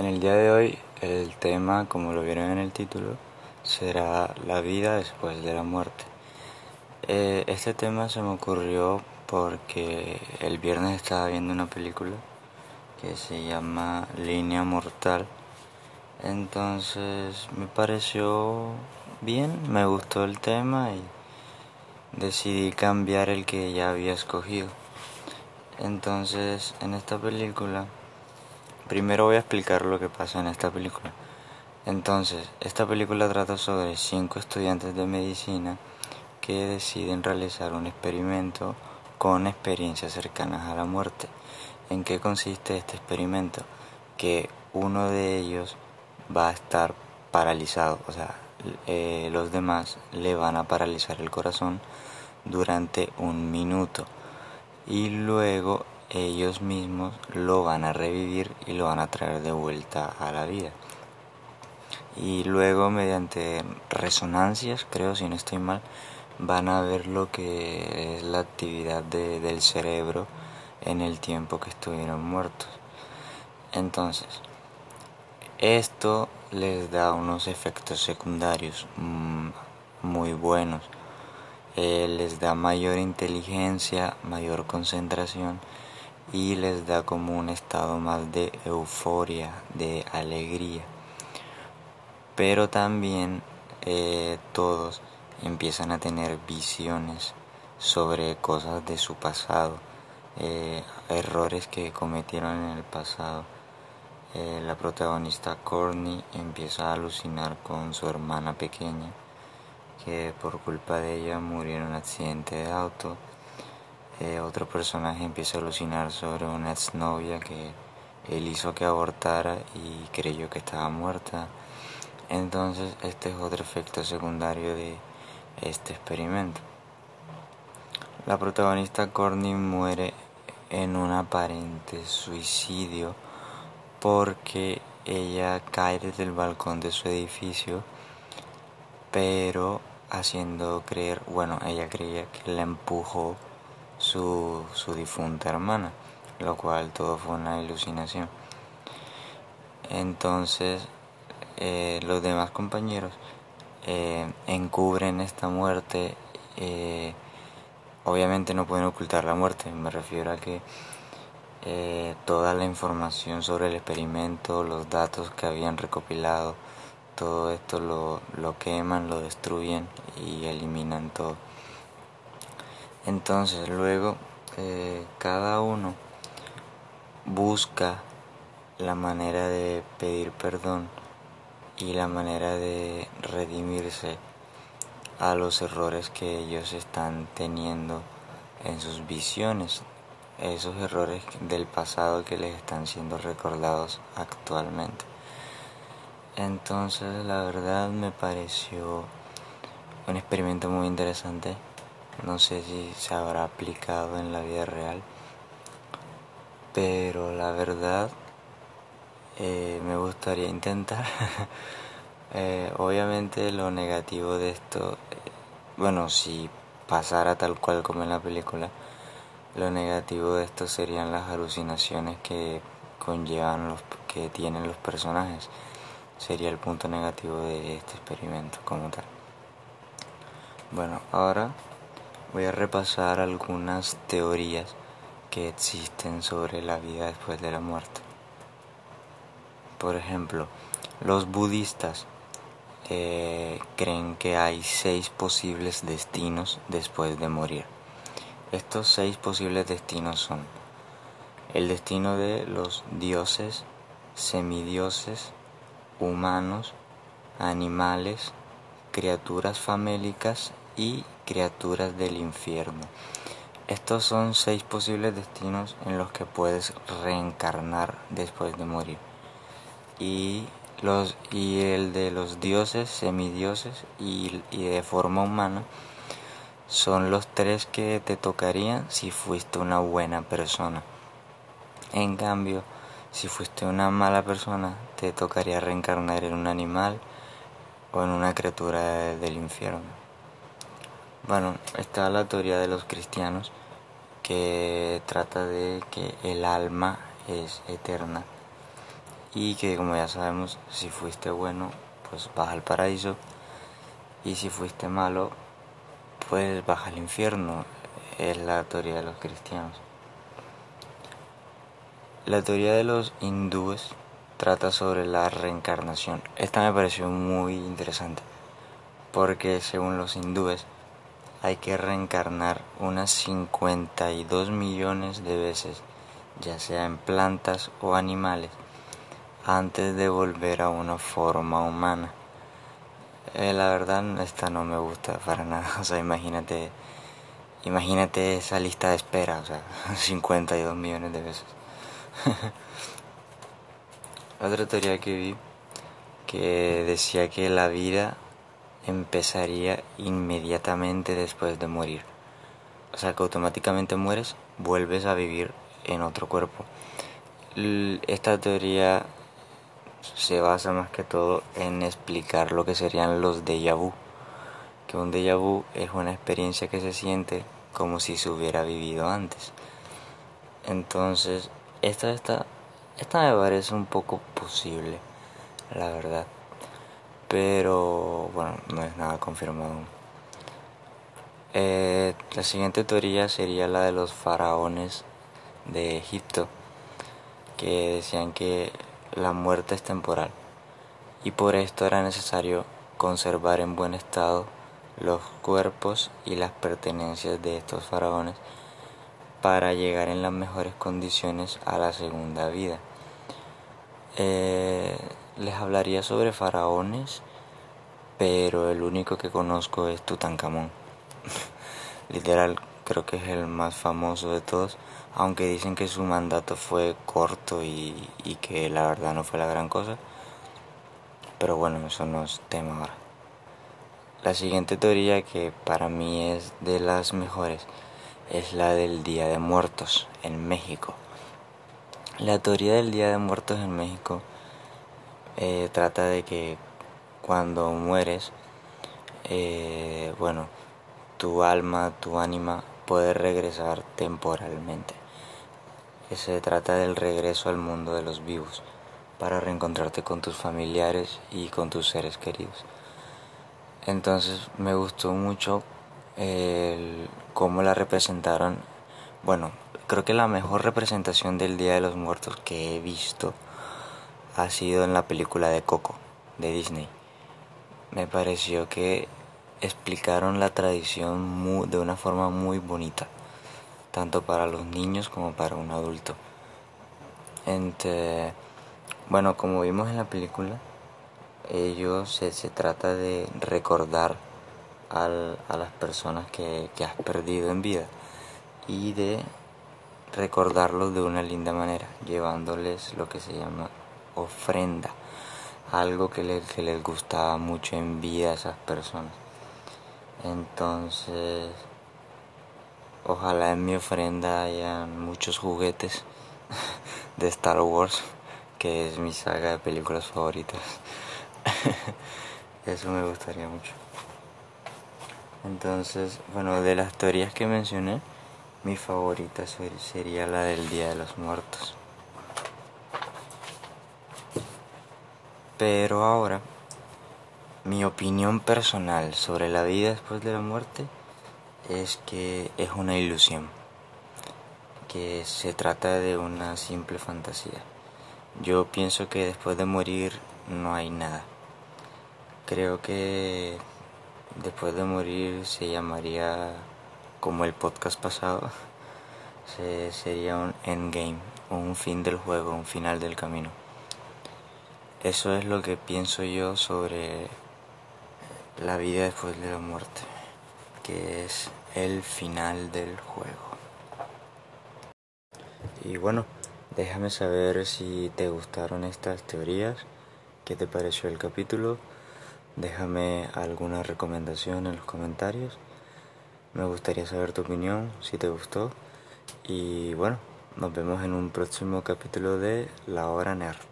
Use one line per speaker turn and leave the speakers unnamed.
En el día de hoy el tema, como lo vieron en el título, será la vida después de la muerte. Eh, este tema se me ocurrió porque el viernes estaba viendo una película que se llama Línea Mortal. Entonces me pareció bien, me gustó el tema y decidí cambiar el que ya había escogido. Entonces en esta película Primero voy a explicar lo que pasa en esta película. Entonces, esta película trata sobre cinco estudiantes de medicina que deciden realizar un experimento con experiencias cercanas a la muerte. ¿En qué consiste este experimento? Que uno de ellos va a estar paralizado, o sea, eh, los demás le van a paralizar el corazón durante un minuto y luego ellos mismos lo van a revivir y lo van a traer de vuelta a la vida. Y luego mediante resonancias, creo si no estoy mal, van a ver lo que es la actividad del cerebro en el tiempo que estuvieron muertos. Entonces, esto les da unos efectos secundarios mm, muy buenos. Eh, les da mayor inteligencia, mayor concentración y les da como un estado más de euforia, de alegría. Pero también eh, todos empiezan a tener visiones sobre cosas de su pasado, eh, errores que cometieron en el pasado. Eh, la protagonista Courtney empieza a alucinar con su hermana pequeña, que por culpa de ella murió en un accidente de auto eh, otro personaje empieza a alucinar sobre una exnovia que él hizo que abortara y creyó que estaba muerta. Entonces este es otro efecto secundario de este experimento. La protagonista Courtney muere en un aparente suicidio porque ella cae desde el balcón de su edificio, pero haciendo creer, bueno, ella creía que la empujó su, su difunta hermana, lo cual todo fue una alucinación. Entonces, eh, los demás compañeros eh, encubren esta muerte. Eh, obviamente no pueden ocultar la muerte, me refiero a que toda la información sobre el experimento, los datos que habían recopilado, todo esto lo, lo queman, lo destruyen y eliminan todo. Entonces luego eh, cada uno busca la manera de pedir perdón y la manera de redimirse a los errores que ellos están teniendo en sus visiones, esos errores del pasado que les están siendo recordados actualmente. Entonces la verdad me pareció un experimento muy interesante no sé si se habrá aplicado en la vida real, pero la verdad eh, me gustaría intentar. Eh, obviamente lo negativo de esto, eh, bueno, si pasara tal cual como en la película, lo negativo de esto serían las alucinaciones que conllevan los que tienen los personajes. Sería el punto negativo de este experimento como tal. Bueno, ahora voy a repasar algunas teorías que existen sobre la vida después de la muerte. Por ejemplo, los budistas eh, creen que hay seis posibles destinos después de morir. Estos seis posibles destinos son el destino de los dioses, semidioses, humanos, animales, criaturas famélicas y criaturas del infierno. Estos son seis posibles destinos en los que puedes reencarnar después de morir. Y, los, y el de los dioses, semidioses y, y de forma humana son los tres que te tocarían si fuiste una buena persona. En cambio, si fuiste una mala persona, te tocaría reencarnar en un animal o en una criatura del infierno. Bueno, está la teoría de los cristianos que trata de que el alma es eterna y que como ya sabemos, si fuiste bueno, pues vas al paraíso y si fuiste malo, pues vas al infierno. Es la teoría de los cristianos. La teoría de los hindúes trata sobre la reencarnación. Esta me pareció muy interesante porque según los hindúes hay que reencarnar unas 52 millones de veces, ya sea en plantas o animales, antes de volver a una forma humana. Eh, la verdad, esta no me gusta para nada. O sea, imagínate, imagínate esa lista de espera, o sea, 52 millones de veces. Otra teoría que vi que decía que la vida empezaría inmediatamente después de morir. O sea que automáticamente mueres, vuelves a vivir en otro cuerpo. Esta teoría se basa más que todo en explicar lo que serían los déjà vu. Que un déjà vu es una experiencia que se siente como si se hubiera vivido antes. Entonces, esta, esta, esta me parece un poco posible, la verdad pero bueno, no es nada confirmado. Eh, la siguiente teoría sería la de los faraones de Egipto, que decían que la muerte es temporal y por esto era necesario conservar en buen estado los cuerpos y las pertenencias de estos faraones para llegar en las mejores condiciones a la segunda vida. Eh, les hablaría sobre faraones, pero el único que conozco es Tutankamón. Literal, creo que es el más famoso de todos, aunque dicen que su mandato fue corto y, y que la verdad no fue la gran cosa. Pero bueno, eso no es tema ahora. La siguiente teoría que para mí es de las mejores es la del Día de Muertos en México. La teoría del Día de Muertos en México eh, trata de que cuando mueres, eh, bueno, tu alma, tu ánima puede regresar temporalmente. Se trata del regreso al mundo de los vivos para reencontrarte con tus familiares y con tus seres queridos. Entonces me gustó mucho el, cómo la representaron. Bueno, creo que la mejor representación del Día de los Muertos que he visto ha sido en la película de Coco de Disney. Me pareció que explicaron la tradición de una forma muy bonita, tanto para los niños como para un adulto. Entre, bueno, como vimos en la película, ellos se, trata de recordar a las personas que has perdido en vida y de recordarlos de una linda manera, llevándoles lo que se llama ofrenda, algo que les, gustaba mucho en vida a esas personas. Entonces, ojalá en mi ofrenda hayan muchos juguetes de Star Wars, que es mi saga de películas favoritas. Eso me gustaría mucho. Entonces, bueno, de las teorías que mencioné, mi favorita sería la del Día de los Muertos. Pero ahora, mi opinión personal sobre la vida después de la muerte es que es una ilusión, que se trata de una simple fantasía. Yo pienso que después de morir no hay nada. Creo que después de morir se llamaría, como el podcast pasado, sería un endgame, un fin del juego, un final del camino. Eso es lo que pienso yo sobre la vida después de la muerte, que es el final del juego. Y bueno, déjame saber si te gustaron estas teorías, qué te pareció el capítulo, déjame alguna recomendación en los comentarios. Me gustaría saber tu opinión, si te gustó. Y bueno, nos vemos en un próximo capítulo de La Hora Nerd.